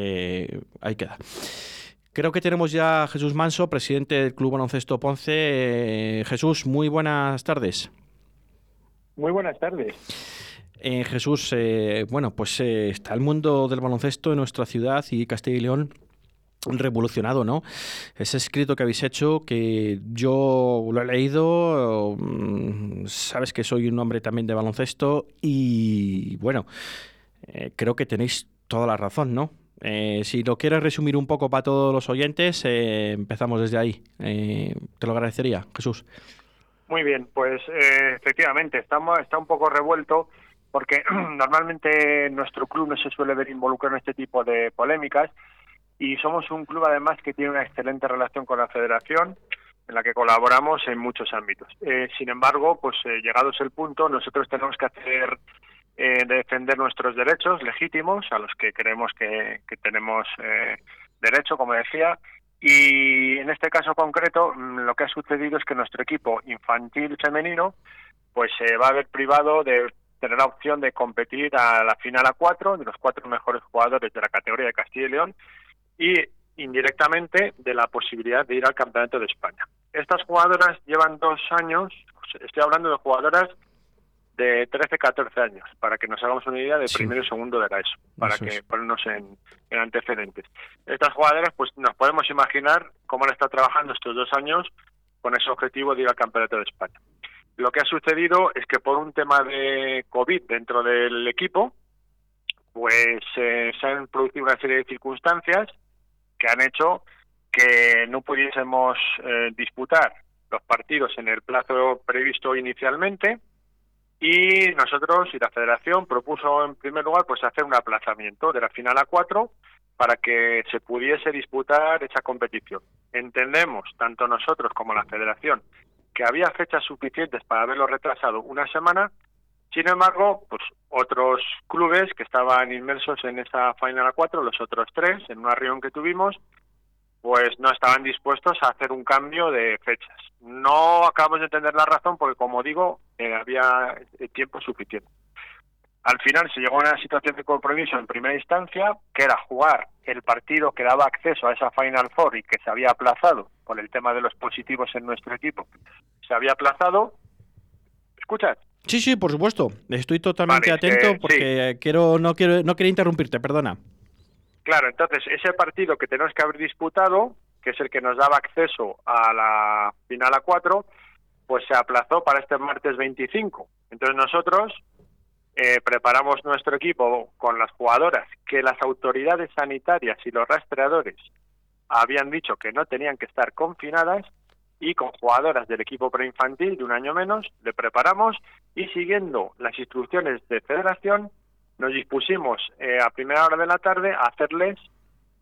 Eh, ahí queda. Creo que tenemos ya a Jesús Manso, presidente del Club Baloncesto Ponce. Eh, Jesús, muy buenas tardes. Muy buenas tardes. Eh, Jesús, bueno, pues está el mundo del baloncesto en nuestra ciudad y Castilla y León revolucionado, ¿no? Ese escrito que habéis hecho, que yo lo he leído, mm, sabes que soy un hombre también de baloncesto y bueno, creo que tenéis toda la razón, ¿no? Eh, si lo quieres resumir un poco para todos los oyentes, eh, empezamos desde ahí. Eh, te lo agradecería, Jesús. Muy bien, pues efectivamente, estamos, está un poco revuelto porque normalmente nuestro club no se suele ver involucrado en este tipo de polémicas y somos un club además que tiene una excelente relación con la federación en la que colaboramos en muchos ámbitos. sin embargo, pues llegados el punto, nosotros tenemos que hacer eh, defender nuestros derechos legítimos a los que creemos que, tenemos eh, derecho, como decía. Y en este caso concreto, mm, lo que ha sucedido es que nuestro equipo infantil femenino pues se va a ver privado de tener la opción de competir a la final a cuatro, de los cuatro mejores jugadores de la categoría de Castilla y León, y indirectamente de la posibilidad de ir al Campeonato de España. Estas jugadoras llevan dos años, estoy hablando de jugadoras de 13, 14 años, para que nos hagamos una idea de primero y segundo de la ESO, para que ponernos en, antecedentes. Estas jugadoras, pues nos podemos imaginar cómo han estado trabajando estos dos años con ese objetivo de ir al Campeonato de España. Lo que ha sucedido es que por un tema de COVID dentro del equipo, pues eh, se han producido una serie de circunstancias que han hecho que no pudiésemos eh, disputar los partidos en el plazo previsto inicialmente, y nosotros y la federación propuso en primer lugar pues hacer un aplazamiento de la final a cuatro para que se pudiese disputar esa competición. Entendemos, tanto nosotros como la federación, que había fechas suficientes para haberlo retrasado una semana, sin embargo, pues otros clubes que estaban inmersos en esa final a cuatro, los otros tres, en una reunión que tuvimos, pues no estaban dispuestos a hacer un cambio de fechas. No acabamos de entender la razón porque, como digo, eh, había tiempo suficiente. Al final se llegó a una situación de compromiso en primera instancia, que era jugar el partido que daba acceso a esa Final Four y que se había aplazado por el tema de los positivos en nuestro equipo. Se había aplazado. ¿Escuchas? Sí, sí, por supuesto. Estoy totalmente atento eh, porque quiero no quiero no quería interrumpirte, perdona. Claro, entonces ese partido que tenemos que haber disputado, que es el que nos daba acceso a la final a cuatro, pues se aplazó para este martes 25. Entonces nosotros eh, preparamos nuestro equipo con las jugadoras que las autoridades sanitarias y los rastreadores habían dicho que no tenían que estar confinadas y con jugadoras del equipo preinfantil de un año menos le preparamos y siguiendo las instrucciones de federación nos dispusimos eh, a primera hora de la tarde a hacerles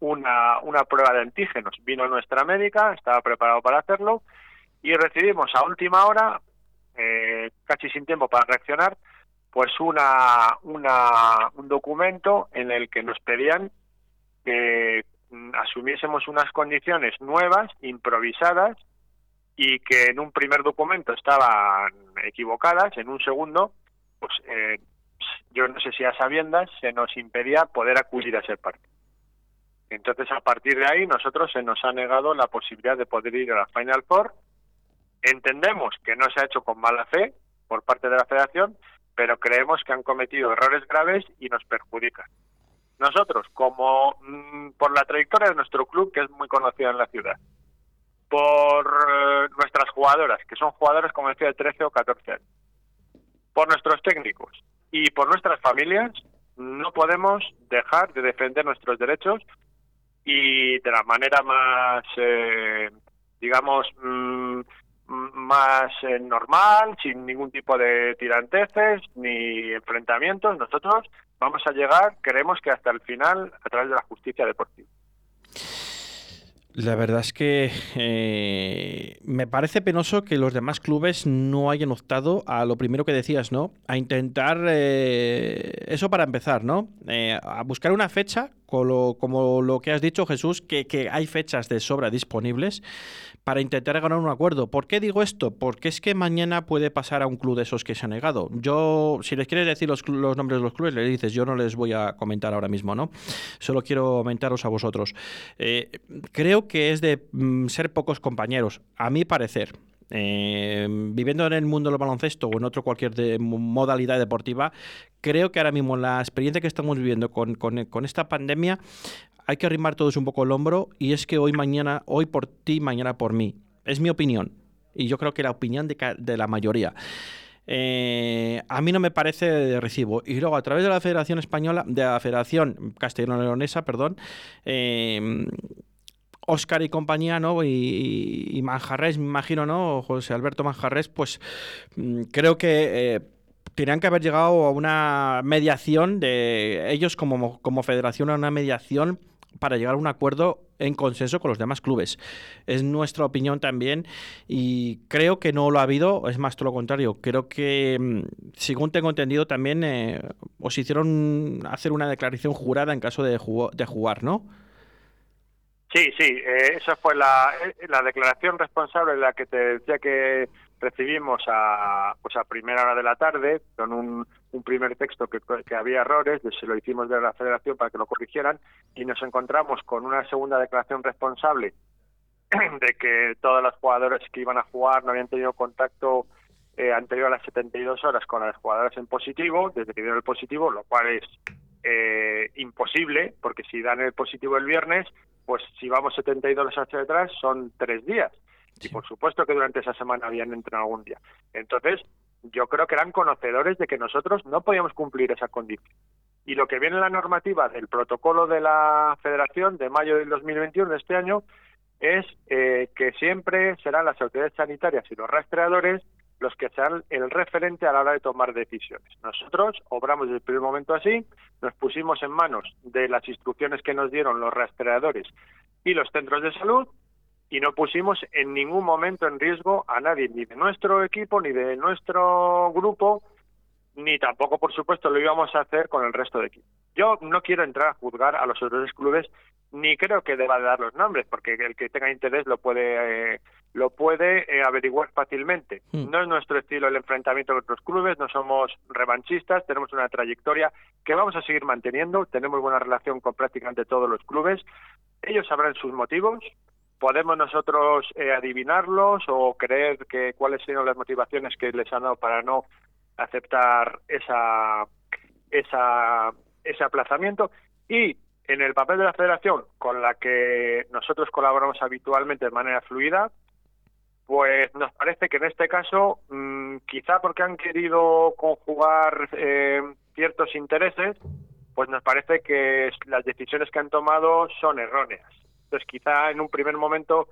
una, una prueba de antígenos. Vino nuestra médica, estaba preparado para hacerlo y recibimos a última hora, eh, casi sin tiempo para reaccionar, pues una, una, un documento en el que nos pedían que mm, asumiésemos unas condiciones nuevas, improvisadas, y que en un primer documento estaban equivocadas, en un segundo, pues eh, yo no sé si a sabiendas, se nos impedía poder acudir a ese partido. Entonces, a partir de ahí, nosotros se nos ha negado la posibilidad de poder ir a la Final Four. Entendemos que no se ha hecho con mala fe por parte de la federación, pero creemos que han cometido errores graves y nos perjudican. Nosotros, como mm, por la trayectoria de nuestro club, que es muy conocida en la ciudad, por eh, nuestras jugadoras, que son jugadoras, como decía, de 13 o 14 años, por nuestros técnicos, y por nuestras familias no podemos dejar de defender nuestros derechos y de la manera más, eh, digamos, mm, más eh, normal, sin ningún tipo de tiranteces ni enfrentamientos, nosotros vamos a llegar, queremos que hasta el final, a través de la justicia deportiva. La verdad es que eh, me parece penoso que los demás clubes no hayan optado a lo primero que decías, ¿no? A intentar eh, eso para empezar, ¿no? Eh, a buscar una fecha como lo que has dicho, Jesús, que, que hay fechas de sobra disponibles para intentar ganar un acuerdo. ¿Por qué digo esto? Porque es que mañana puede pasar a un club de esos que se ha negado. Yo, si les quieres decir los, los nombres de los clubes, le dices, yo no les voy a comentar ahora mismo, ¿no? Solo quiero comentaros a vosotros. Eh, creo que es de mm, ser pocos compañeros, a mi parecer. Eh, viviendo en el mundo del baloncesto o en otro cualquier modalidad deportiva, creo que ahora mismo la experiencia que estamos viviendo con, esta pandemia hay que arrimar todos un poco el hombro y es que hoy mañana, hoy por ti, mañana por mí. Es mi opinión y yo creo que la opinión de, la mayoría. Eh, a mí no me parece de recibo. Y luego, a través de la Federación Española, de la Federación Castellano-Leonesa, perdón, eh, Oscar y compañía, ¿no? Y, Manjarres, me imagino, ¿no? José Alberto Manjarres, pues mm, creo que eh, tenían que haber llegado a una mediación de ellos como, como federación, a una mediación para llegar a un acuerdo en consenso con los demás clubes. Es nuestra opinión también y creo que no lo ha habido, es más todo lo contrario. Creo que, mm, según tengo entendido, también eh, os hicieron hacer una declaración jurada en caso de, de jugar, ¿no? Sí, sí, eh, esa fue la, eh, la declaración responsable de la que te decía que recibimos a, pues a primera hora de la tarde con un, un primer texto que, que había errores, se lo hicimos de la federación para que lo corrigieran y nos encontramos con una segunda declaración responsable de que todos los jugadores que iban a jugar no habían tenido contacto eh, anterior a las 72 horas con las jugadoras en positivo, desde que dieron el positivo, lo cual es eh, imposible, porque si dan el positivo el viernes, pues si vamos 72 horas hacia atrás son tres días. Y por supuesto que durante esa semana habían entrenado algún día. Entonces, yo creo que eran conocedores de que nosotros no podíamos cumplir esa condición. Y lo que viene en la normativa del protocolo de la Federación de mayo del 2021 de este año es eh, que siempre serán las autoridades sanitarias y los rastreadores los que sean el referente a la hora de tomar decisiones. Nosotros obramos desde el primer momento así, nos pusimos en manos de las instrucciones que nos dieron los rastreadores y los centros de salud y no pusimos en ningún momento en riesgo a nadie, ni de nuestro equipo, ni de nuestro grupo, ni tampoco, por supuesto, lo íbamos a hacer con el resto de equipos. Yo no quiero entrar a juzgar a los otros clubes, ni creo que deba de dar los nombres, porque el que tenga interés lo puede eh, lo puede eh, averiguar fácilmente. Hmm. No es nuestro estilo el enfrentamiento con otros clubes, no somos revanchistas, tenemos una trayectoria que vamos a seguir manteniendo, tenemos buena relación con prácticamente todos los clubes. Ellos sabrán sus motivos, podemos nosotros eh, adivinarlos o creer que cuáles son las motivaciones que les han dado para no aceptar esa esa ese aplazamiento y en el papel de la federación con la que nosotros colaboramos habitualmente de manera fluida pues nos parece que en este caso, mm, quizá porque han querido conjugar eh, ciertos intereses, pues nos parece que las decisiones que han tomado son erróneas. Entonces, quizá en un primer momento,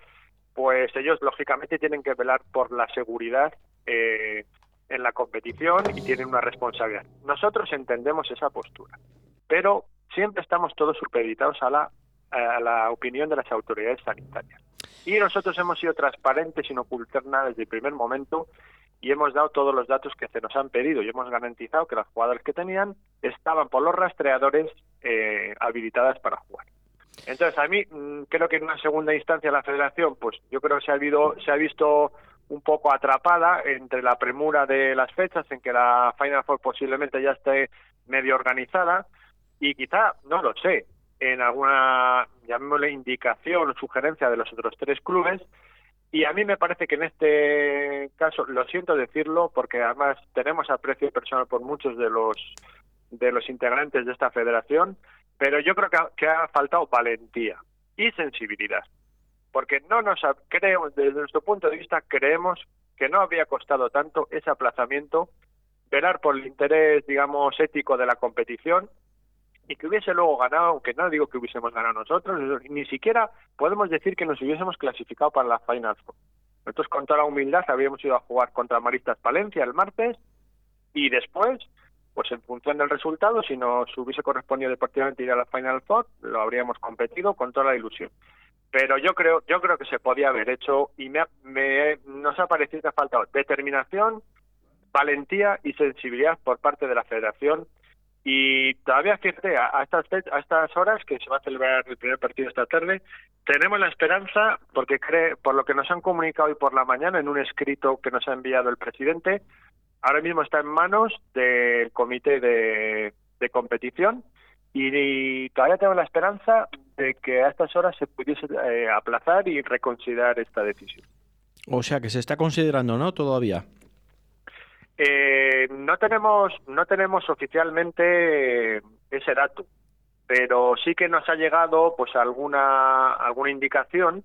pues ellos lógicamente tienen que velar por la seguridad eh, en la competición y tienen una responsabilidad. Nosotros entendemos esa postura, pero siempre estamos todos supeditados a la, a la opinión de las autoridades sanitarias. Y nosotros hemos sido transparentes sin ocultar nada desde el primer momento y hemos dado todos los datos que se nos han pedido y hemos garantizado que las jugadoras que tenían estaban por los rastreadores eh, habilitadas para jugar. Entonces, a mí mm, creo que en una segunda instancia la federación, pues yo creo que se ha, habido, se ha visto un poco atrapada entre la premura de las fechas, en que la Final Four posiblemente ya esté medio organizada, y quizá, no lo sé, en alguna, llamémosle indicación o sugerencia de los otros tres clubes. Y a mí me parece que en este caso, lo siento decirlo, porque además tenemos aprecio personal por muchos de los de los integrantes de esta federación, pero yo creo que ha, que ha faltado valentía y sensibilidad, porque no nos creemos desde nuestro punto de vista creemos que no habría costado tanto ese aplazamiento velar por el interés, digamos, ético de la competición y que hubiese luego ganado, aunque no digo que hubiésemos ganado nosotros, ni siquiera podemos decir que nos hubiésemos clasificado para la Final Four. Nosotros con toda la humildad habíamos ido a jugar contra Maristas Palencia el martes y después, pues en función del resultado, si nos hubiese correspondido deportivamente ir a la Final Four, lo habríamos competido con toda la ilusión. Pero yo creo, yo creo que se podía haber hecho y me, me nos ha parecido que ha faltado determinación, valentía y sensibilidad por parte de la Federación Y todavía, fíjate, a, estas, a estas horas que se va a celebrar el primer partido esta tarde, tenemos la esperanza, porque cree, por lo que nos han comunicado hoy por la mañana en un escrito que nos ha enviado el presidente, ahora mismo está en manos del comité de, competición y, todavía tengo la esperanza de que a estas horas se pudiese eh, aplazar y reconsiderar esta decisión. O sea que se está considerando, ¿no? Todavía. Eh, no tenemos no tenemos oficialmente ese dato, pero sí que nos ha llegado pues alguna alguna indicación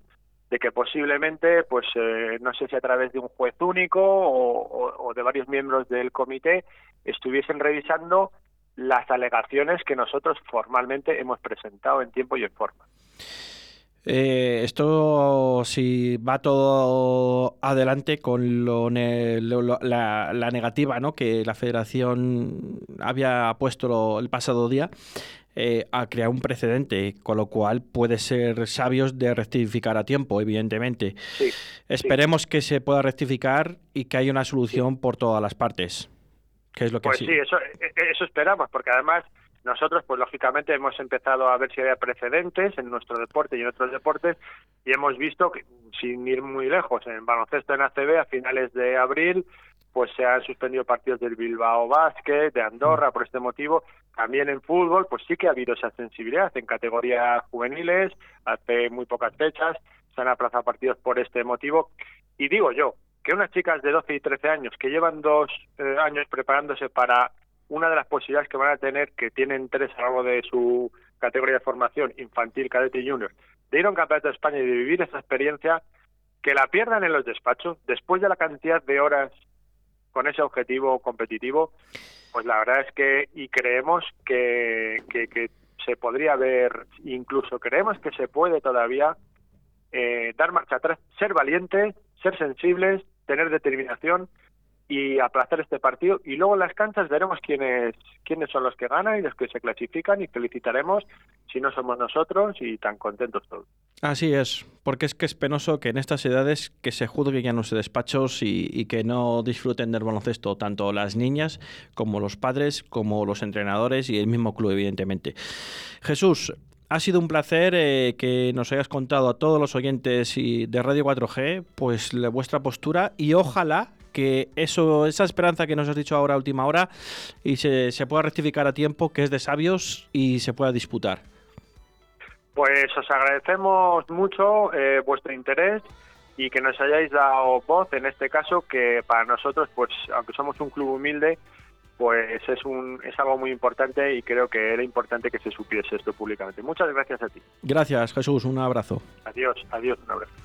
de que posiblemente pues eh, no sé si a través de un juez único o, de varios miembros del comité estuviesen revisando las alegaciones que nosotros formalmente hemos presentado en tiempo y en forma. Eh, esto, si va todo adelante con lo, la, negativa ¿no? que la federación había puesto el pasado día, eh, a crear un precedente, con lo cual puede ser sabios de rectificar a tiempo, evidentemente. Esperemos que se pueda rectificar y que haya una solución por todas las partes. Que es lo que pues sí, eso, e, e, eso esperamos, porque además nosotros, pues lógicamente, hemos empezado a ver si había precedentes en nuestro deporte y en otros deportes y hemos visto que, sin ir muy lejos, en baloncesto en ACB a finales de abril, pues se han suspendido partidos del Bilbao Basket, de Andorra por este motivo. También en fútbol, pues sí que ha habido esa sensibilidad en categorías juveniles, hace muy pocas fechas, se han aplazado partidos por este motivo. Y digo yo, que unas chicas de 12 y 13 años que llevan dos eh, años preparándose para una de las posibilidades que van a tener, que tienen tres a lo largo de su categoría de formación, infantil, cadete y junior, de ir a un campeonato de España y de vivir esa experiencia, que la pierdan en los despachos, después de la cantidad de horas con ese objetivo competitivo, pues la verdad es que, y creemos que, que, se podría ver, incluso creemos que se puede todavía eh, dar marcha atrás, ser valientes, ser sensibles, tener determinación y aplazar este partido y luego en las canchas veremos quiénes quiénes son los que ganan y los que se clasifican y felicitaremos si no somos nosotros y tan contentos todos. Así es, porque es que es penoso que en estas edades que se juzguen ya no se despachos y, y, que no disfruten del baloncesto tanto las niñas como los padres como los entrenadores y el mismo club evidentemente. Jesús, ha sido un placer eh, que nos hayas contado a todos los oyentes de Radio 4G pues vuestra postura y ojalá que eso, esa esperanza que nos has dicho ahora a última hora y se, se pueda rectificar a tiempo, que es de sabios y se pueda disputar. Pues os agradecemos mucho eh, vuestro interés y que nos hayáis dado voz en este caso que para nosotros, pues aunque somos un club humilde, pues es un es algo muy importante y creo que era importante que se supiese esto públicamente. Muchas gracias a ti. Gracias, Jesús. Un abrazo. Adiós, adiós, un abrazo.